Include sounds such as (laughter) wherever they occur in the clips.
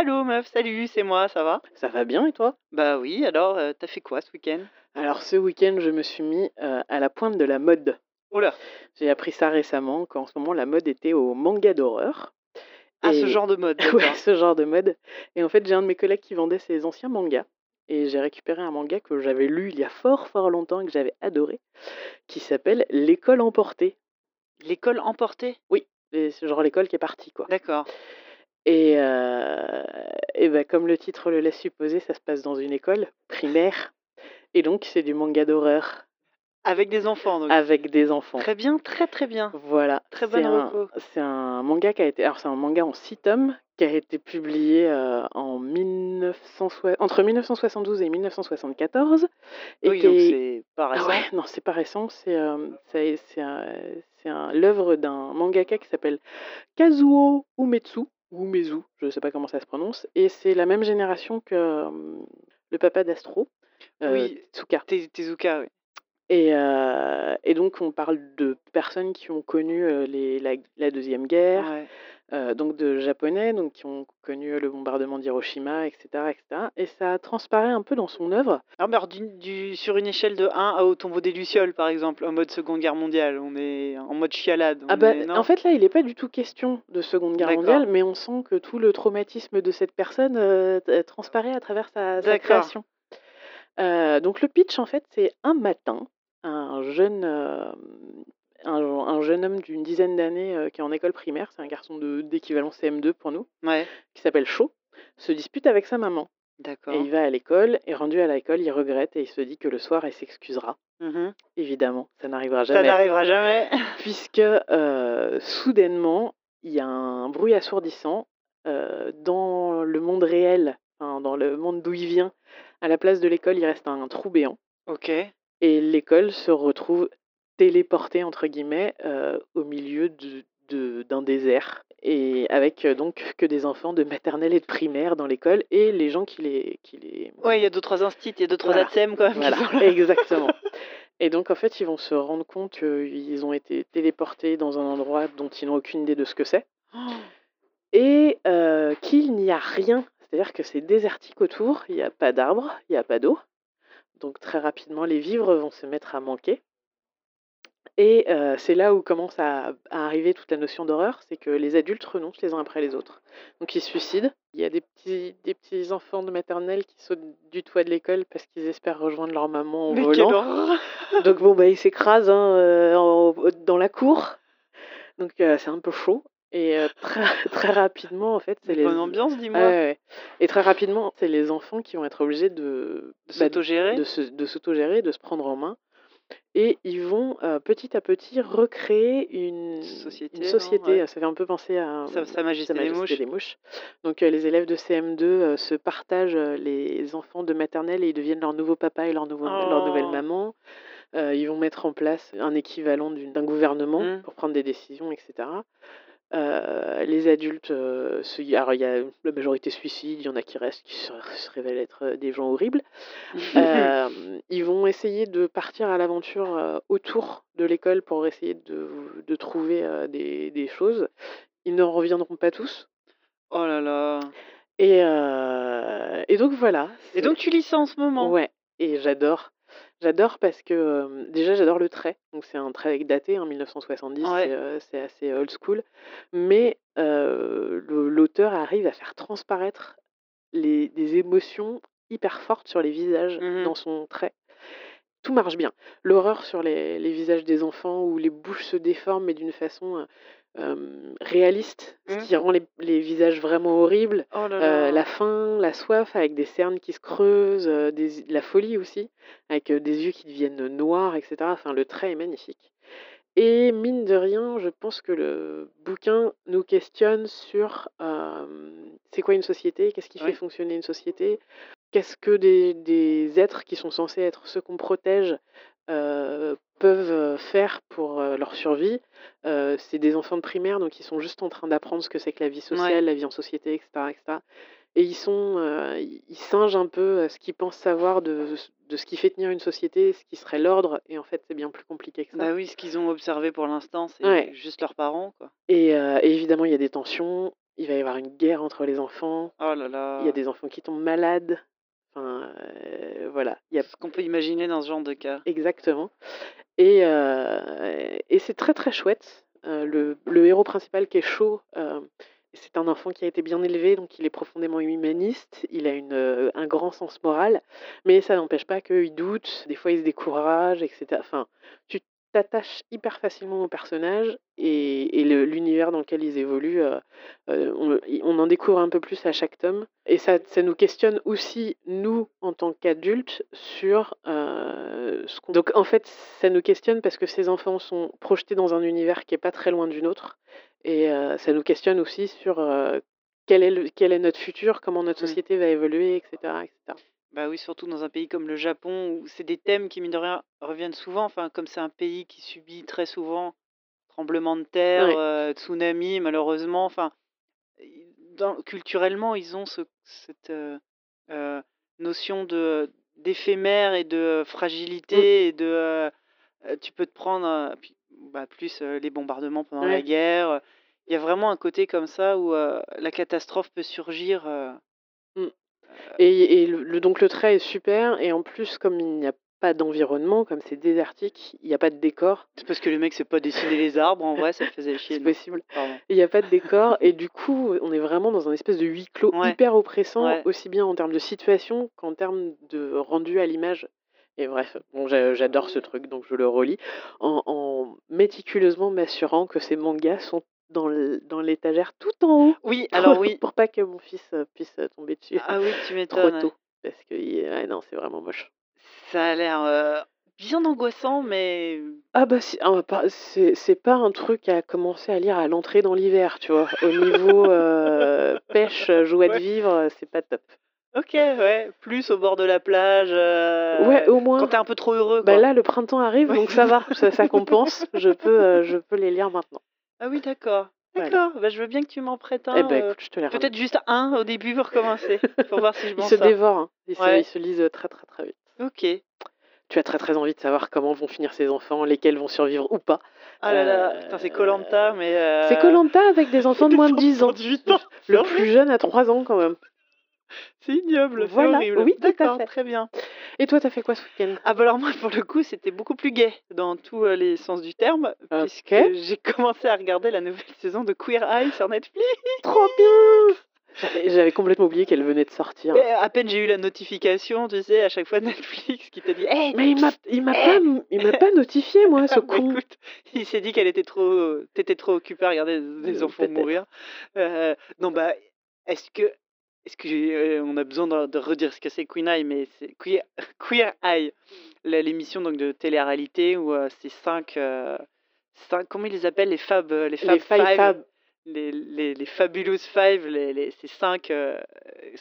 Allô meuf, salut, c'est moi, ça va? Ça va bien et toi? Bah oui, alors euh, t'as fait quoi ce week-end? Alors ce week-end, je me suis mis euh, à la pointe de la mode. Oh là J'ai appris ça récemment, qu'en ce moment la mode était au manga d'horreur. Ah, ce Et- genre de mode, (laughs) ouais, ce genre de mode. Et en fait, j'ai un de mes collègues qui vendait ses anciens mangas. Et j'ai récupéré un manga que j'avais lu il y a fort fort longtemps et que j'avais adoré, qui s'appelle L'école emportée. L'école emportée? Et C'est genre l'école qui est partie, quoi. D'accord. Et, euh, et ben, comme le titre le laisse supposer, ça se passe dans une école primaire. Et donc, c'est du manga d'horreur Avec des enfants, donc. avec des enfants. Très bien, très très bien. Voilà. Très bonne reco. c'est un manga qui a été. Alors, c'est un manga en six tomes qui a été publié euh, en 1960 entre 1972 et 1974. Et Oui, donc est- c'est pas Ah récent. ouais, non, c'est pas récent. C'est euh, c'est l'œuvre d'un mangaka qui s'appelle Kazuo Umetsu, ou Umezu, je sais pas comment ça se prononce. Et c'est la même génération que euh, le papa d'Astro, euh, Oui. Te- Tezuka, oui. Et, euh, et donc, on parle de personnes qui ont connu les, la, la Deuxième Guerre, Ouais. euh, donc de Japonais, donc qui ont connu le bombardement d'Hiroshima, etc., etc. Et ça transparaît un peu dans son œuvre. Alors, mais alors, du, du- sur une échelle de 1 à au tombeau des Lucioles, par exemple, en mode Seconde Guerre mondiale, on est en mode chialade. Ah bah, est- en fait, là, il n'est pas du tout question de Seconde Guerre mondiale, mais on sent que tout le traumatisme de cette personne euh, transparaît à travers sa, création. Donc, le pitch, en fait, c'est un matin, un jeune, euh, un, un jeune homme d'une dizaine d'années euh, qui est en école primaire, c'est un garçon de- d'équivalent CM2 pour nous, Ouais, qui s'appelle Cho, se dispute avec sa maman. d'accord. Et il va à l'école, et rendu à l'école, il regrette et il se dit que le soir, il s'excusera. Mhm. Évidemment, ça n'arrivera Ça jamais. n'arrivera jamais. (laughs) puisque euh, soudainement, il y a un bruit assourdissant dans le monde réel, dans le monde d'où il vient. À la place de l'école, il reste un trou béant, ok. Et l'école se retrouve téléportée, entre guillemets, euh, au milieu de- de- d'un désert, et avec euh, donc que des enfants de maternelle et de primaire dans l'école, et les gens qui les... Qui les... Ouais, il y a deux, trois instits, il y a deux, trois Voilà. ATSEM quand même. Voilà, exactement. (laughs) Et donc, en fait, ils vont se rendre compte qu'ils ont été téléportés dans un endroit dont ils n'ont aucune idée de ce que c'est. Oh, Et euh, qu'il n'y a rien. C'est-à-dire que c'est désertique autour, il n'y a pas d'arbres, il n'y a pas d'eau. Donc, très rapidement, les vivres vont se mettre à manquer. Et euh, c'est là où commence à, à arriver toute la notion d'horreur, c'est que les adultes renoncent les uns après les autres. Donc ils se suicident. Il y a des petits, des petits enfants de maternelle qui sautent du toit de l'école parce qu'ils espèrent rejoindre leur maman Mais quelle volant. Donc bon, bah, ils s'écrasent hein, euh, en- dans la cour. Donc euh, c'est un peu chaud. Et euh, très, (laughs) très rapidement, en fait, c'est les... bonne ambiance, dis-moi. ouais, ouais. Et très rapidement, c'est les enfants qui vont être obligés de, De bah, s'autogérer. de s'autogérer, de se prendre en main. Et ils vont euh, petit à petit recréer une Société, Une non? société. Ouais. Ça fait un peu penser à Sa- Sa Majesté des Mouches. Donc euh, les élèves de CM2 euh, se partagent les enfants de maternelle et ils deviennent leur nouveau papa et leur, nouveau, leur nouvelle Oh. maman. Ils vont mettre en place un équivalent d'un gouvernement Mm. pour prendre des décisions, etc. Euh, les adultes, euh, se- alors il y a la majorité suicide, il y en a qui restent, qui se, (laughs) se révèlent être euh, des gens horribles. (laughs) Euh, ils vont essayer de partir à l'aventure autour de l'école pour essayer de, de trouver des, des choses. Ils ne reviendront pas tous. oh là là. Et, et donc voilà. Et donc tu lis ça en ce moment? Ouais, et j'adore. J'adore parce que euh, déjà j'adore le trait. Donc c'est un trait daté, en 1970, Ouais. c'est, euh, c'est assez old school. Mais euh, le- l'auteur arrive à faire transparaître les, des émotions hyper fortes sur les visages Mhm. dans son trait. Tout marche bien. L'horreur sur les, les visages des enfants où les bouches se déforment mais d'une façon euh, réaliste, ce qui rend les, les visages vraiment horribles. Oh là Euh, la faim, la soif avec des cernes qui se creusent, euh, des- la folie aussi, avec euh, des yeux qui deviennent noirs, etc. Enfin, le trait est magnifique. Et mine de rien, je pense que le bouquin nous questionne sur c'est quoi une société, qu'est-ce qui Ouais. fait fonctionner une société, qu'est-ce que des, des êtres qui sont censés être ceux qu'on protège peuvent faire pour leur survie. Euh, c'est des enfants de primaire, donc ils sont juste en train d'apprendre ce que c'est que la vie sociale, Ouais. la vie en société, etc. etc. Et ils sont, euh, ils singent un peu ce qu'ils pensent savoir de, de ce qui fait tenir une société, ce qui serait l'ordre. Et en fait, c'est bien plus compliqué que ça. Bah oui, ce qu'ils ont observé pour l'instant, c'est Ouais. juste leurs parents, quoi. Et, euh, et évidemment, il y a des tensions. il va y avoir une guerre entre les enfants, Oh là là. il y a des enfants qui tombent malades. Enfin, euh, voilà, il y a Ce qu'on peut imaginer dans ce genre de cas. exactement. Et, euh, et c'est très très chouette. Euh, le, le héros principal qui est chaud, c'est un enfant qui a été bien élevé, donc il est profondément humaniste, il a une, un grand sens moral, mais ça n'empêche pas qu'il doute, des fois il se décourage, etc. Enfin, tu t'attaches hyper facilement aux personnages et, et le- l'univers dans lequel ils évoluent, euh, euh, on, en découvre un peu plus à chaque tome. Et ça, ça nous questionne aussi, nous, en tant qu'adultes, sur euh, ce qu'on... Donc en fait, ça nous questionne parce que ces enfants sont projetés dans un univers qui est pas très loin du nôtre. Et euh, ça nous questionne aussi sur quel, est le- quel est notre futur, comment notre Mm. société va évoluer, etc. etc. Bah oui, surtout dans un pays comme le Japon, où c'est des thèmes qui, mine de rien, reviennent souvent. Enfin, comme c'est un pays qui subit très souvent tremblements de terre, Ouais. euh, tsunamis, malheureusement. Enfin, i- dans- culturellement, ils ont ce- cette euh, euh, notion de d'éphémère et de fragilité et de euh, euh, tu peux te prendre euh, puis, bah, plus euh, les bombardements pendant la Ouais. guerre. Il y a vraiment un côté comme ça où euh, la catastrophe peut surgir. euh, Et, et le, le- donc le trait est super, et en plus, comme il n'y a pas d'environnement, comme c'est désertique, il n'y a pas de décor, C'est parce que le mec sait pas dessiner les arbres, en vrai, ça le (laughs) faisait chier. c'est possible. Il n'y a pas de décor, et du coup, on est vraiment dans un espèce de huis clos Ouais. hyper oppressant, Ouais. aussi bien en termes de situation qu'en termes de rendu à l'image. Et bref, bon, j'a- j'adore ce truc, donc je le relis, en, en méticuleusement m'assurant que ces mangas sont dans l'étagère tout en haut, Oui, pour, (laughs) alors oui. pour pas que mon fils euh, puisse euh, tomber dessus Ah oui, tu (laughs) trop m'étonnes. ouais. tôt. Parce que non, c'est vraiment moche. Ça a l'air euh, bien angoissant, mais Ah bah ah, c'est pas un truc à commencer à lire à l'entrée dans l'hiver, tu vois. Au niveau euh, (laughs) pêche, joie de vivre, c'est pas top. ok, ouais. Plus au bord de la plage, euh, Ouais, au quand moins. t'es un peu trop heureux, Bah là, le printemps arrive, donc ça ça. va, ça, ça compense. Je peux, euh, je peux les lire maintenant. Ah oui, d'accord. D'accord, bah, je veux bien que tu m'en prêtes Eh un. ben euh, écoute, je te les remets. Peut-être juste un au début pour commencer, (laughs) pour voir si je Ils m'en se sors. dévorent, hein. ils, se, Ouais. ils se lisent très très très vite. Ok. Tu as très très envie de savoir comment vont finir ces enfants, lesquels vont survivre ou pas. Ah là là, putain, c'est Colanta, Euh, mais. euh, C'est Colanta avec des (laughs) enfants de moins de 10 ans. enfants de 8 ans. Le plus jeune a 3 ans quand même. C'est ignoble, c'est Voilà, horrible. oui, tout à D'accord, fait. très bien. Et toi, t'as fait quoi ce week-end? Ah bah alors moi pour le coup c'était beaucoup plus gay dans tous euh, les sens du terme puisque j'ai commencé à regarder la nouvelle (laughs) saison de Queer Eye sur Netflix. Trop bien J'avais complètement oublié qu'elle venait de sortir. Mais à peine j'ai eu la notification, tu sais, à chaque fois de (laughs) Netflix qui te dit "Hey, Mais il m'a, il m'a pas, il m'a pas notifié moi, (laughs) ce Ah, con. écoute, il s'est dit qu'elle était trop, t'étais trop occupé à regarder des Euh, enfants mourir. Euh, non bah, est-ce que, est-ce que euh, on a besoin de, de redire ce que c'est Queen Eye, mais c'est Queer, (laughs) Queer Eye, l'émission donc de télé-réalité où euh, c'est cinq, euh, cinq, comment ils les appellent les Fab, euh, les Fab Les Five Fab. les, les, les Fabulous Five, les, les, ces cinq, euh,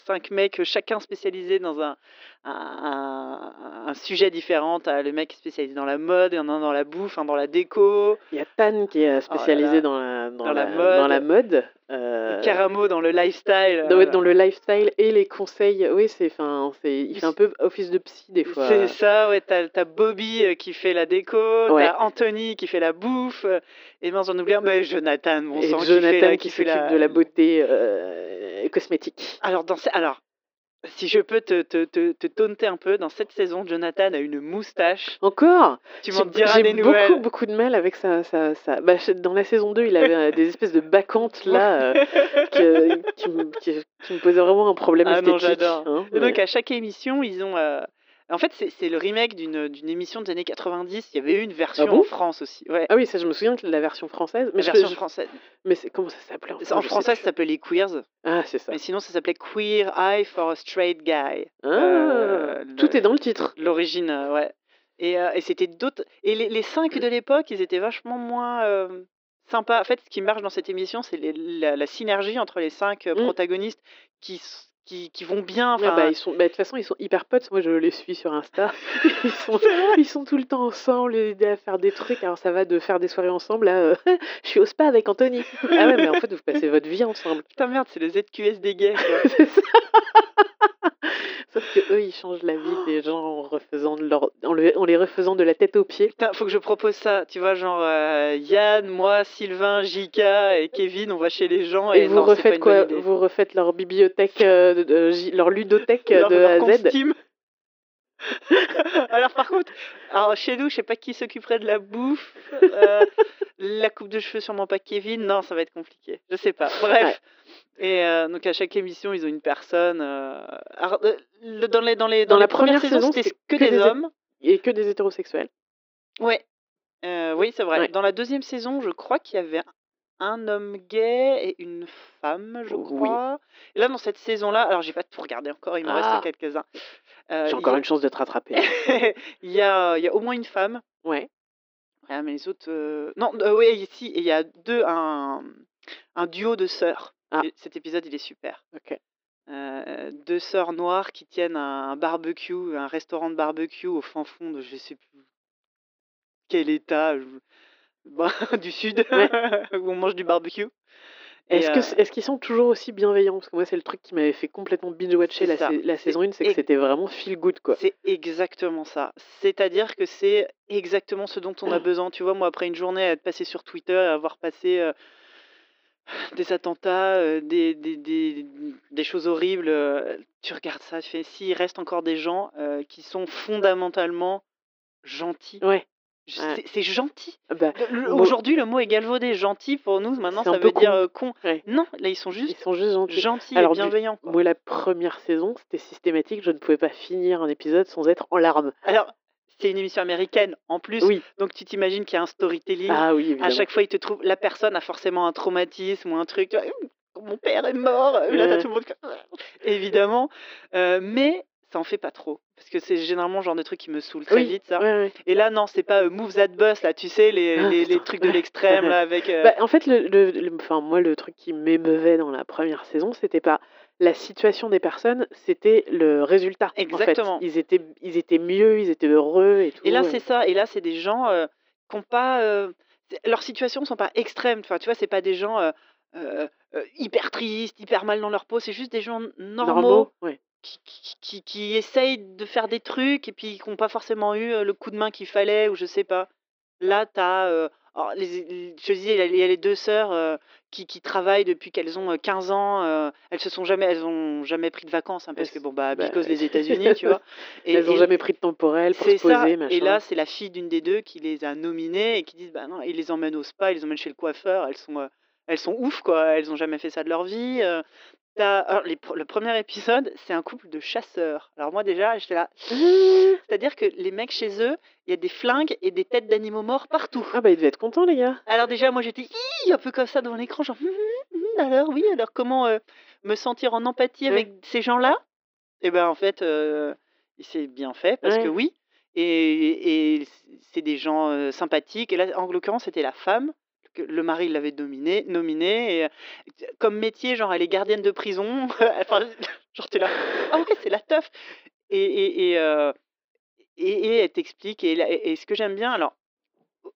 cinq mecs, chacun spécialisé dans un, un, un- un sujet différent. Le mec spécialisé dans la mode, il y en a un dans la bouffe, un dans la déco, Il y a Tan qui est spécialisé Oh là. dans, la, dans, Dans la la, mode. dans la mode. Euh, Caramo dans le lifestyle. dans, euh, dans le lifestyle et les conseils. Oui, c'est, enfin, c'est, il fait un peu office de psy des fois. C'est ça, ouais. T'as, Bobby euh, qui fait la déco, Ouais. t'as Anthony qui fait la bouffe, et mince, j'en oublie mais Jonathan, mon et sang, Jonathan qui fait la, qui, fait s'occupe la- de la beauté euh, cosmétique. Alors, dans alors, si je peux te, te, te, te taunter un peu, dans cette saison, Jonathan a une moustache. Encore? Tu J'ai- m'en diras J'ai des nouvelles. beaucoup, beaucoup de mal avec ça. ça, ça... Bah, dans la saison 2, il avait des espèces de bacchantes là (laughs) euh, que- qui, me, qui- qui me posaient vraiment un problème Ah non, esthétique. j'adore. hein, Et donc, ouais. à chaque émission, ils ont. euh, En fait, c'est, le remake d'une, émission des années 90. Il y avait eu une version Ah bon en France aussi. Ouais. Ah oui, ça, je me souviens que la version française. Mais, la version je- française. mais comment ça s'appelait En sais français, ça s'appelait les Queers. Ah, c'est ça. Mais sinon, ça s'appelait Queer Eye for a Straight Guy. Ah, Euh, le- tout est dans le titre. L'origine, euh, ouais. Et, euh, et c'était d'autres. Et les, les cinq de l'époque, ils étaient vachement moins euh, sympas. En fait, ce qui marche dans cette émission, c'est la, la synergie entre les cinq Mm. protagonistes qui, qui, qui vont bien. Ah bah, ils sont, bah, de toute façon, ils sont hyper potes. Moi, je les suis sur Insta. (laughs) Ils sont, ils sont tout le temps ensemble, à faire des trucs. Alors, ça va de faire des soirées ensemble à euh, (laughs) je suis au spa avec Anthony. Ah ouais, mais en fait, vous passez votre vie ensemble. Putain, merde, c'est le ZQS des gays. (laughs) C'est ça. Sauf que eux, ils changent la vie des gens en, refaisant de leur, en le- en les refaisant de la tête aux pieds. Putain, faut que je propose ça. Tu vois, genre euh, Yann, moi, Sylvain, Jika et Kevin, on va chez les gens et, Et vous non, refaites quoi. Vous refaites leur bibliothèque, euh, de- de- j- leur ludothèque Leur- de leur A à Z. Alors par contre, alors chez nous, je sais pas qui s'occuperait de la bouffe, euh, la coupe de cheveux sûrement pas Kevin. Non, ça va être compliqué. Je sais pas. Bref. Et euh, donc à chaque émission, ils ont une personne. euh, alors, le- dans les dans les Dans dans la première saison, c'était que, que des hommes. Et que des hétérosexuels. Ouais. Oui, c'est vrai. Ouais. Dans la deuxième saison, je crois qu'il y avait un homme gay et une femme, je Oui. crois. Et là, dans cette saison-là, alors j'ai pas tout regardé encore, il me Ah. reste quelques-uns. Euh, J'ai il encore une chance de te rattraper. (laughs) il y a, il y a au moins une femme. ouais. Ah, mais les autres. euh, Non, euh, oui, ici, il y a deux, un, un duo de sœurs. Ah. Et Cet épisode, il est super. Ok. Euh, deux sœurs noires qui tiennent un, un barbecue, un restaurant de barbecue au fin fond de je sais plus quel état je- (laughs) bah, du sud (laughs) où on mange du barbecue. Est-ce euh, est-ce qu'ils sont toujours aussi bienveillants? Parce que moi, c'est le truc qui m'avait fait complètement binge-watcher la, saison 1, c'est que c'était vraiment feel good, quoi. C'est exactement ça. C'est-à-dire que c'est exactement ce dont on a (clears throat) besoin. Tu vois, moi, après une journée à être passé sur Twitter et avoir passé euh, des attentats, euh, des, des, des, des choses horribles, tu regardes ça, tu fais s'il reste encore des gens qui sont fondamentalement gentils. Ouais. Ouais. c'est- gentil. Bah, le- Moi- Aujourd'hui, le mot est galvaudé. Gentil, pour nous, maintenant, ça veut dire con. euh, con. Ouais. Non, là, ils sont ils juste sont juste gentils. gentils Alors, et bienveillants. Moi, la première saison, c'était systématique. Je ne pouvais pas finir un épisode sans être en larmes. Alors, c'est une émission américaine en plus. Oui. Donc tu t'imagines qu'il y a un storytelling. Ah oui, à chaque fois, il te trouve la personne a forcément un traumatisme ou un truc. tu vois, Mon père est mort. Là, t'as Ouais. tout le monde. qui- Évidemment, Euh, mais ça en fait pas trop parce que c'est généralement le genre de truc qui me saoule très Oui, vite ça. ouais, ouais. Et là, non, c'est pas euh, Moves that bus là, tu sais les, Ah, les, trucs de l'extrême là avec. euh, Bah, en fait, le, le- le- enfin, moi, le truc qui m'émeuvait dans la première saison, c'était pas la situation des personnes, c'était le résultat. Exactement. En fait. Ils étaient, ils étaient mieux, ils étaient heureux et tout. Et là, ouais. c'est ça. Et là, c'est des gens euh, qui ont pas. euh, leurs situations sont pas extrêmes. Enfin, tu vois, c'est pas des gens hyper tristes, hyper mal dans leur peau. C'est juste des gens normaux, normaux. Ouais. Qui, qui, qui- qui essayent de faire des trucs et puis qui n'ont pas forcément eu euh, le coup de main qu'il fallait ou je sais pas. Là, tu as. les, les- je disais, il y a- les deux sœurs euh, qui, qui travaillent depuis qu'elles ont euh, 15 ans. euh, elles se sont jamais, elles ont jamais pris de vacances hein, parce que bon bah, bah, because les (laughs) États-Unis, tu vois. Et, Elles n'ont jamais pris de temporel pour se ça. poser, machin. Et là, c'est la fille d'une des deux qui les a nominées et qui disent bah non, ils les emmènent au spa, ils les emmènent chez le coiffeur. Elles sont, euh, elles sont ouf quoi. Elles ont jamais fait ça de leur vie. Alors, les le premier épisode, c'est un couple de chasseurs. Alors moi déjà, j'étais là. C'est-à-dire que les mecs chez eux, il y a des flingues et des têtes d'animaux morts partout. Ah bah ils devaient être contents les gars. Alors déjà, moi j'étais un peu comme ça devant l'écran, genre hum, hum, alors oui, alors comment euh, me sentir en empathie Ouais. avec ces gens-là? Et ben en fait, euh, c'est bien fait parce que oui, et, et c'est des gens euh, sympathiques. Et là, en l'occurrence, c'était la femme. Que Le mari l'avait dominé. Et, euh, comme métier, genre elle est gardienne de prison. (laughs) enfin, (laughs) genre t'es là, ah ouais, c'est la teuf. Et, et, et, euh, et, et elle t'explique. Et, ce que j'aime bien, alors,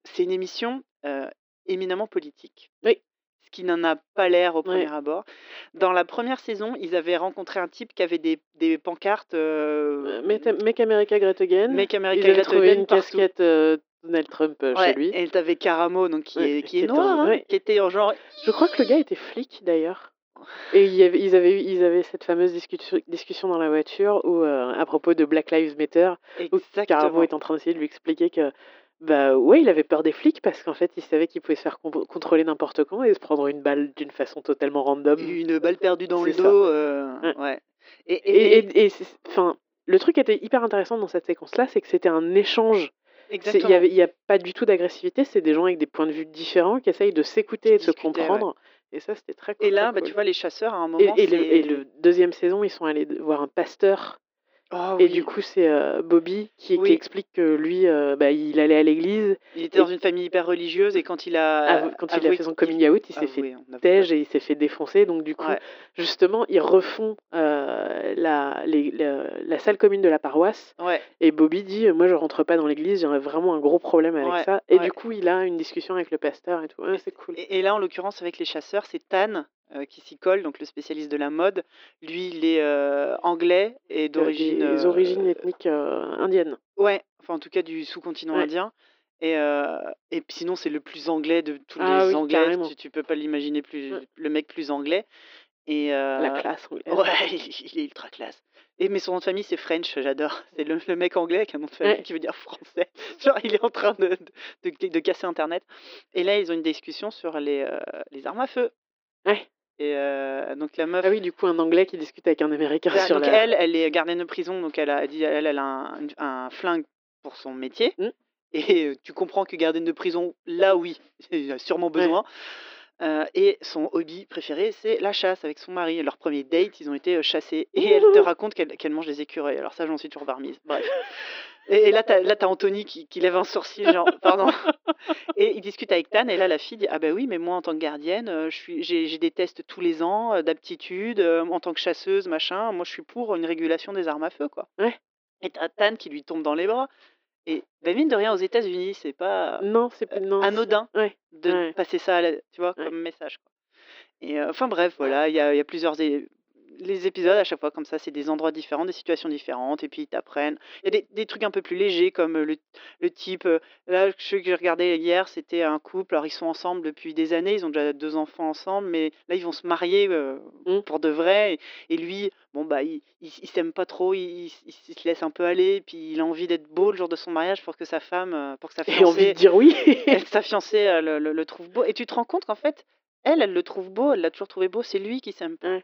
c'est une émission euh, éminemment politique. Oui. Ce qui n'en a pas l'air au Ouais. premier abord. Dans la première saison, ils avaient rencontré un type qui avait des, des pancartes euh, Make, America Great Again. Make Ils America Great Again une partout. casquette euh, Donald Trump euh, chez lui. Et t'avais Caramo, donc qui, Ouais, est, qui qui est était noir, en- hein, ouais. qui était en genre. Je crois que le gars était flic d'ailleurs. Et il y avait- ils, avaient eu, ils avaient cette fameuse discussion, discussion dans la voiture où, euh, à propos de Black Lives Matter, où Exactement. Caramo est en train d'essayer de lui expliquer que, bah ouais, il avait peur des flics parce qu'en fait, il savait qu'il pouvait se faire com- contrôler n'importe quand et se prendre une balle d'une façon totalement random. Une balle perdue dans le C'est ça. dos. euh, Ouais. ouais. Et, Et, et- et, et c'est- enfin, le truc qui était hyper intéressant dans cette séquence-là, c'est que c'était un échange. Il n'y il y a pas du tout d'agressivité, c'est des gens avec des points de vue différents qui essayent de s'écouter et de se ouais. comprendre. Et ça, c'était très cool. Et là, bah, cool. tu vois, les chasseurs, à un Et, moment. et le, c'est- et le deuxième saison, ils sont allés voir un pasteur. Oh, Et du coup, c'est euh, Bobby qui, explique que lui, euh, bah, il allait à l'église. Il était dans une famille hyper religieuse et quand il a. Quand il a fait son coming out, il s'est fait tège et il s'est fait défoncer. Donc, du coup, Ouais. justement, ils refont euh, la, les- la, la salle commune de la paroisse. Ouais. Et Bobby dit Moi, je rentre pas dans l'église, j'aurais vraiment un gros problème avec Ouais, ça. Et du coup, il a une discussion avec le pasteur et tout. C'est cool. Et, et là, en l'occurrence, avec les chasseurs, c'est Tan euh, qui s'y colle, donc le spécialiste de la mode. Lui, il est euh, anglais et d'origine. des euh, origines ethniques indiennes. Ouais, enfin en tout cas du sous-continent Ouais. indien et et sinon c'est le plus anglais de tous Ah les oui, anglais, tu tu peux pas l'imaginer plus Ouais. le mec plus anglais et La classe anglaise. ouais, (laughs) il est ultra classe et mais son nom de famille c'est French, j'adore. (laughs) C'est le le mec anglais avec un nom de famille Ouais. qui veut dire français. (laughs) Genre il est en train de de de de casser internet et là ils ont une discussion sur les, les armes à feu Ouais. Et heu, donc la meuf Ah oui, du coup, un Anglais qui discute avec un Américain sur donc la elle, elle est gardienne de prison, donc elle a dit elle elle a un flingue pour son métier Mmh. et heu, tu comprends que gardienne de prison, là oui, il a sûrement Ouais. Heu et son hobby préféré, c'est la chasse avec son mari. Leur 1er date, ils ont été, heu, chasser et elle te raconte qu'elle mange des écureuils. Alors ça, j'en suis toujours pas remise. Bref et et là, tu as là, tu as Anthony qui qui lève un sourcil genre: (laughs) «Pardon?» et il discute avec Tan et là, la fille dit: «Ah bah oui, mais moi en tant que gardienne, suis j'ai des tests tous les ans, d'aptitude, en tant que chasseuse, machin, moi je suis pour une régulation des armes à feu, quoi» Ouais. et tu as Tan qui lui tombe dans les bras et bah, mine de rien, aux États-Unis, c'est pas, Non, c'est heu, p non, c'est anodin ouais, de ouais. passer ça à la tu vois, Ouais. comme message, quoi et enfin bref, voilà, il y a y a plusieurs les épisodes à chaque fois comme ça, c'est des endroits différents, des situations différentes et puis ils t'apprennent. Il y a des des trucs un peu plus légers comme, le le type, là, celui que j'ai regardé hier, c'était un couple, alors ils sont ensemble depuis des années, ils ont déjà 2 enfants ensemble, mais là, ils vont se marier, Mmh. pour de vrai et et lui, bon, bah, il il s'aime pas trop, il se laisse un peu aller, puis il a envie d'être beau le jour de son mariage pour que sa femme, pour que sa (laughs) Ait envie de fiancée dire oui. (laughs) (laughs) sa fiancée, le le le trouve beau et tu te rends compte qu'en fait, elle, elle le trouve beau, elle l'a toujours trouvé beau, c'est lui qui s'aime pas Ouais.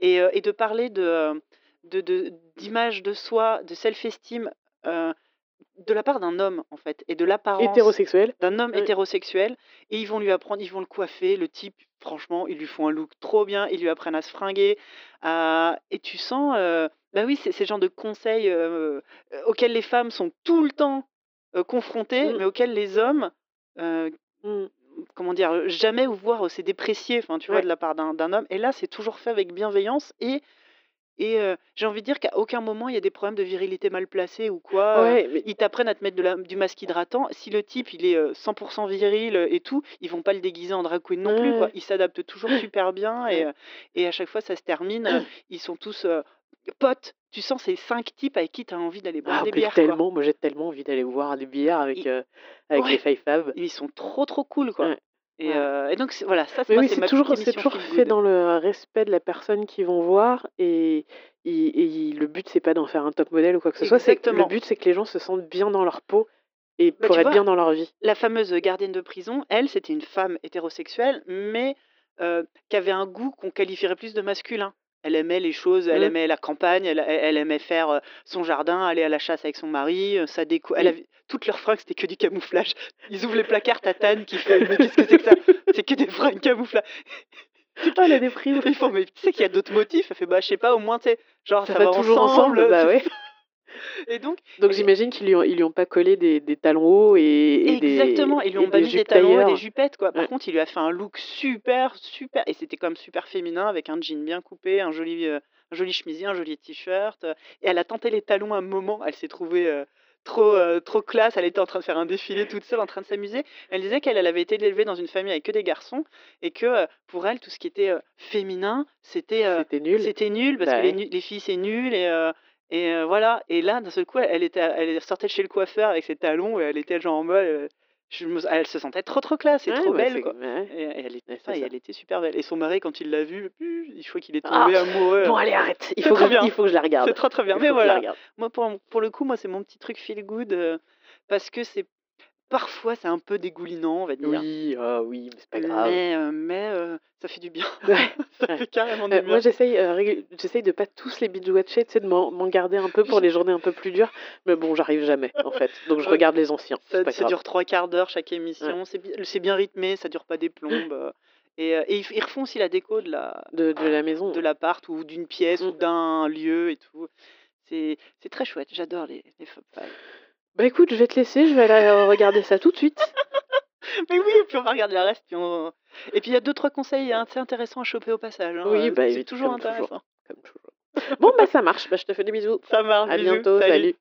Et de parler de, heu, de de d'image de soi, de self-esteem, de la part d'un homme, en fait et de l'apparence Hétérosexuel. d'un homme hétérosexuel et ils vont lui apprendre, ils vont le coiffer, le type, franchement, ils lui font un look trop bien, ils lui apprennent à se fringuer, à et tu sens, heu, bah, oui, c'est c'est le genre de conseils, auxquels les femmes sont tout le temps, confrontées, Mmh. mais auxquels les hommes, Mmh. Comment dire? Heu, jamais ou voire, heu, c'est déprécié, enfin, tu vois, de la part d'un homme et là, c'est toujours fait avec bienveillance et et heu, j'ai envie de dire qu'à aucun moment, il y a des problèmes de virilité mal placés ou quoi, heu, Ouais, mais ils t'apprennent à te mettre de la du masque hydratant. Si le type, il est, heu, 100 viril, heu et tout, ils vont pas le déguiser en drag queen non plus, quoi. Ouais. Il s'adapte toujours super bien et et à chaque fois, ça se termine, (clears throat) ils sont tous, potes. Tu sens c'est 5 types avec qui tu as envie d'aller boire Ah, des bières, quoi. tellement, moi j'ai tellement envie d'aller boire des bières avec, heu, avec les Five Fab. ils sont trop, trop cool, quoi Ouais. et Ouais. heu et donc voilà, ça, c'est oui, toujours c'est toujours fait dans le respect de la personne qu'ils vont voir et et le but, c'est pas d'en faire un top modèle ou quoi que ce soit, c'est le Exactement. but, c'est que les gens se sentent bien dans leur peau et Bah, pour être vois, bien dans leur vie. la fameuse, gardienne de prison, elle, c'était une femme hétérosexuelle, mais heu, qui avait un goût qu'on qualifierait plus de masculin. Elle aimait les choses elle Mmh. aimait la campagne, elle elle elle aimait faire, heu, son jardin, aller à la chasse avec son mari, sa déco elle avait toutes leurs fringues, c'était que du camouflage. (laughs) Ils ouvrent les placards, Tan qui fait: «Mais (laughs) qu'est-ce que c'est que ça?» «C'est que des fringues camoufla» Oh, la déprime! ils font: «Mais tu sais qu'il y a d'autres motifs?» elle fait: «Bah, je sais pas, au moins, tu sais, genre Ça ça va va toujours ensemble, ensemble, bah, ouais. (laughs) ça» et donc Donc j'imagine qu'ils lui ont ils lui ont pas collé des des talons hauts et et Exactement, des ils lui et ont pas des mis des talons hauts et des jupettes, quoi. Par Ouais. contre, il lui a fait un look super, super et c'était quand même super féminin avec un jean bien coupé, un joli, heu, un joli chemisier, un joli t-shirt, et elle a tenté les talons un moment, elle s'est trouvée, heu, trop, heu, trop classe, elle était en train de faire un défilé toute seule, en train de s'amuser. Elle disait qu'elle, elle avait été élevée dans une famille avec que des garçons et que, pour elle, tout ce qui était, féminin, c'était, C'était nul. c'était nul parce que Bah, les les filles, c'est nul et et heu, voilà et là, d'un seul coup, elle était elle sortait de chez le coiffeur avec ses talons et elle était genre en mode, je me elle se sentait trop, trop classe et Ouais, trop belle, c'est quoi ouais. et et elle était c'est et ça. elle était super belle et son mari, quand il l'a vue, je crois qu'il est Ah! tombé amoureux, Bon allez, arrête! Il c'est faut que bien, il faut que je la c'est regarde. trop, trop bien Il mais faut voilà, moi, pour pour le coup, moi, c'est mon petit truc feel good, heu, parce que c'est parfois, c'est un peu dégoulinant, on va dire Oui, ah oui, mais c'est pas grave. mais mais heu, ça fait du bien. (laughs) Ouais, (laughs) Ça ouais. fait carrément du moi, bien. j'essaye, heu, régul j'essaye de pas tous les binge-watcher, tu sais, de m'en garder un peu pour les journées un peu plus dures, mais bon, j'arrive jamais, en fait, donc je regarde les anciens, ça dure 3/4 d'heure chaque Ouais. émission, c'est bi c'est bien rythmé, ça dure pas des plombes, et ils refont aussi la déco de la De de la maison, de l'appart ou d'une pièce ou Mmh. d'un lieu et tout. C'est c'est très chouette, j'adore les les. Bah, écoute, je vais te laisser, je vais aller, heu, regarder ça tout de suite. (laughs) Mais oui, puis on va regarder le reste, puis on et puis il y a 2-3 conseils assez intéressants à choper au passage, Oui, hein, heu, bah, c'est toujours comme toujours, intéressant. comme toujours. Bon, bah, ça marche, bah, je te fais des bisous. Ça marche, À bisous, bientôt, salut. salut.